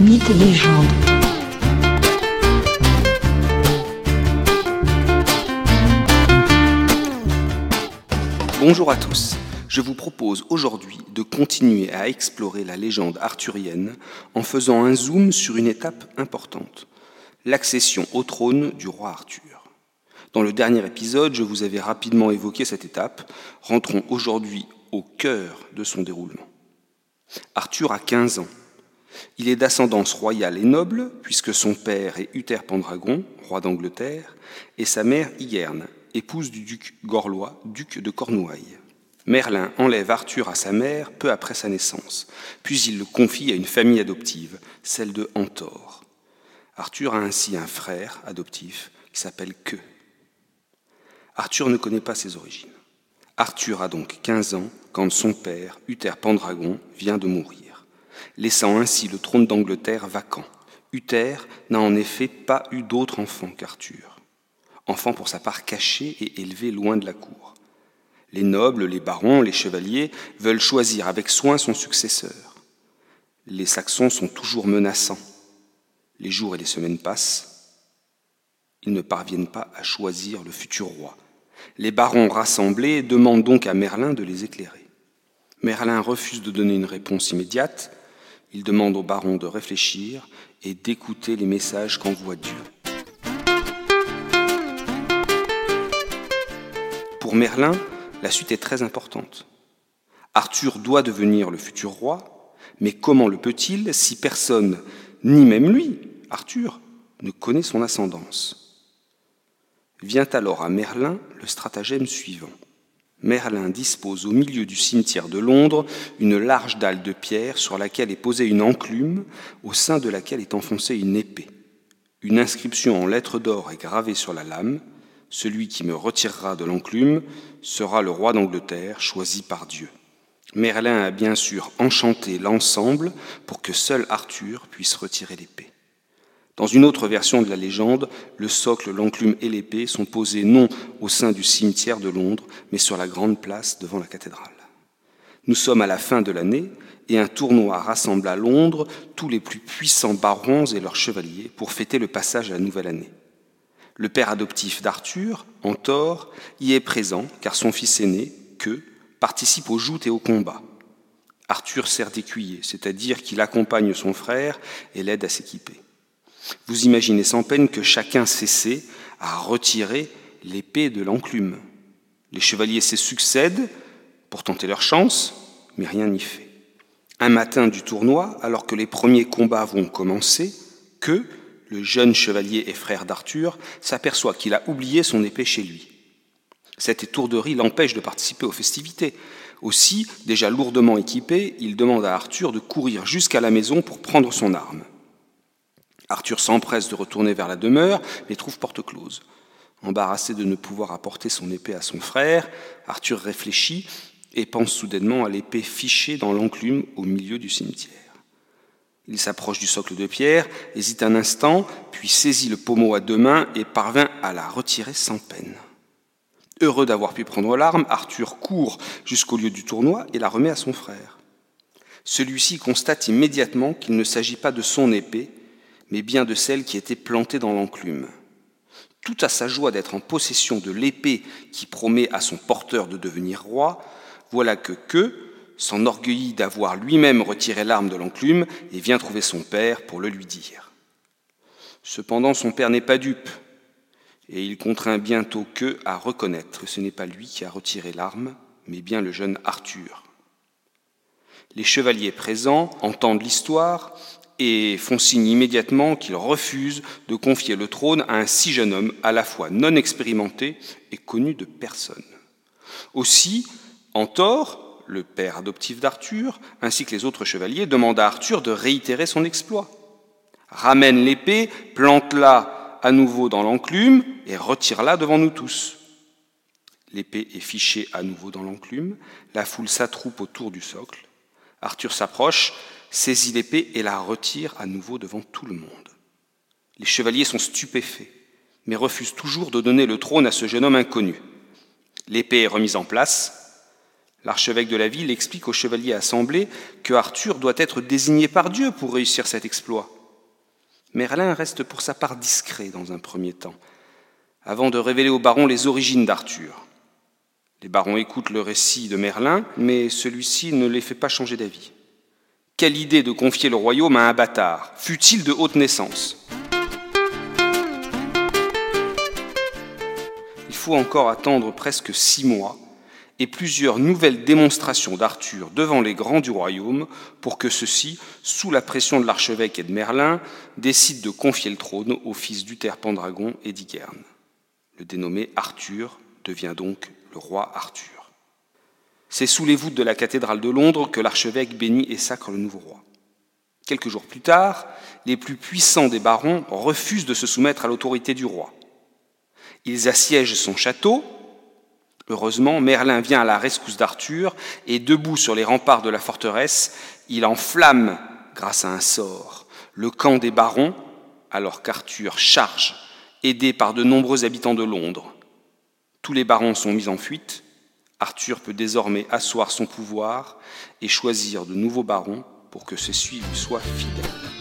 Mythes et légendes. Bonjour à tous. Je vous propose aujourd'hui de continuer à explorer la légende arthurienne en faisant un zoom sur une étape importante, l'accession au trône du roi Arthur. Dans le dernier épisode, je vous avais rapidement évoqué cette étape. Rentrons aujourd'hui au cœur de son déroulement. Arthur a 15 ans. Il est d'ascendance royale et noble, puisque son père est Uther Pendragon, roi d'Angleterre, et sa mère Hygerne, épouse du duc Gorlois, duc de Cornouailles. Merlin enlève Arthur à sa mère peu après sa naissance, puis il le confie à une famille adoptive, celle de Antor. Arthur a ainsi un frère adoptif qui s'appelle Que. Arthur ne connaît pas ses origines. Arthur a donc 15 ans quand son père, Uther Pendragon, vient de mourir, laissant ainsi le trône d'Angleterre vacant. Uther n'a en effet pas eu d'autre enfant qu'Arthur, enfant pour sa part caché et élevé loin de la cour. Les nobles, les barons, les chevaliers veulent choisir avec soin son successeur. Les Saxons sont toujours menaçants. Les jours et les semaines passent. Ils ne parviennent pas à choisir le futur roi. Les barons rassemblés demandent donc à Merlin de les éclairer. Merlin refuse de donner une réponse immédiate. Il demande aux barons de réfléchir et d'écouter les messages qu'envoie Dieu. Pour Merlin, la suite est très importante. Arthur doit devenir le futur roi, mais comment le peut-il si personne, ni même lui, Arthur, ne connaît son ascendance? Vient alors à Merlin le stratagème suivant. Merlin dispose au milieu du cimetière de Londres une large dalle de pierre sur laquelle est posée une enclume, au sein de laquelle est enfoncée une épée. Une inscription en lettres d'or est gravée sur la lame. Celui qui me retirera de l'enclume sera le roi d'Angleterre choisi par Dieu. Merlin a bien sûr enchanté l'ensemble pour que seul Arthur puisse retirer l'épée. Dans une autre version de la légende, le socle, l'enclume et l'épée sont posés non au sein du cimetière de Londres, mais sur la grande place devant la cathédrale. Nous sommes à la fin de l'année et un tournoi rassemble à Londres tous les plus puissants barons et leurs chevaliers pour fêter le passage à la nouvelle année. Le père adoptif d'Arthur, Antor, y est présent car son fils aîné, que, participe aux joutes et aux combats. Arthur sert d'écuyer, c'est-à-dire qu'il accompagne son frère et l'aide à s'équiper. Vous imaginez sans peine que chacun s'essaie à retirer l'épée de l'enclume. Les chevaliers se succèdent pour tenter leur chance, mais rien n'y fait. Un matin du tournoi, alors que les premiers combats vont commencer, que le jeune chevalier et frère d'Arthur s'aperçoit qu'il a oublié son épée chez lui. Cette étourderie l'empêche de participer aux festivités. Aussi, déjà lourdement équipé, il demande à Arthur de courir jusqu'à la maison pour prendre son arme. Arthur s'empresse de retourner vers la demeure, mais trouve porte close. Embarrassé de ne pouvoir apporter son épée à son frère, Arthur réfléchit et pense soudainement à l'épée fichée dans l'enclume au milieu du cimetière. Il s'approche du socle de pierre, hésite un instant, puis saisit le pommeau à deux mains et parvint à la retirer sans peine. Heureux d'avoir pu prendre l'arme, Arthur court jusqu'au lieu du tournoi et la remet à son frère. Celui-ci constate immédiatement qu'il ne s'agit pas de son épée, mais bien de celle qui était plantée dans l'enclume. Tout à sa joie d'être en possession de l'épée qui promet à son porteur de devenir roi, voilà que Que s'enorgueillit d'avoir lui-même retiré l'arme de l'enclume et vient trouver son père pour le lui dire. Cependant, son père n'est pas dupe, et il contraint bientôt Que à reconnaître que ce n'est pas lui qui a retiré l'arme, mais bien le jeune Arthur. Les chevaliers présents entendent l'histoire et font signe immédiatement qu'ils refusent de confier le trône à un si jeune homme à la fois non expérimenté et connu de personne. Aussi, Antor, le père adoptif d'Arthur, ainsi que les autres chevaliers, demandent à Arthur de réitérer son exploit. Ramène l'épée, plante-la à nouveau dans l'enclume et retire-la devant nous tous. L'épée est fichée à nouveau dans l'enclume, la foule s'attroupe autour du socle. Arthur s'approche, saisit l'épée et la retire à nouveau devant tout le monde. Les chevaliers sont stupéfaits, mais refusent toujours de donner le trône à ce jeune homme inconnu. L'épée est remise en place, L'archevêque de la ville explique au chevalier assemblé que Arthur doit être désigné par Dieu pour réussir cet exploit. Merlin reste pour sa part discret dans un premier temps, avant de révéler au baron les origines d'Arthur. Les barons écoutent le récit de Merlin, mais celui-ci ne les fait pas changer d'avis. Quelle idée de confier le royaume à un bâtard, fût-il de haute naissance? Il faut encore attendre presque six mois et plusieurs nouvelles démonstrations d'Arthur devant les grands du royaume pour que ceux-ci, sous la pression de l'archevêque et de Merlin, décident de confier le trône au fils d'Uther Pendragon et d'Igerne. Le dénommé Arthur devient donc le roi Arthur. C'est sous les voûtes de la cathédrale de Londres que l'archevêque bénit et sacre le nouveau roi. Quelques jours plus tard, les plus puissants des barons refusent de se soumettre à l'autorité du roi. Ils assiègent son château, Heureusement, Merlin vient à la rescousse d'Arthur et debout sur les remparts de la forteresse, il enflamme, grâce à un sort, le camp des barons, alors qu'Arthur charge, aidé par de nombreux habitants de Londres. Tous les barons sont mis en fuite. Arthur peut désormais asseoir son pouvoir et choisir de nouveaux barons pour que ceux-ci soient fidèles.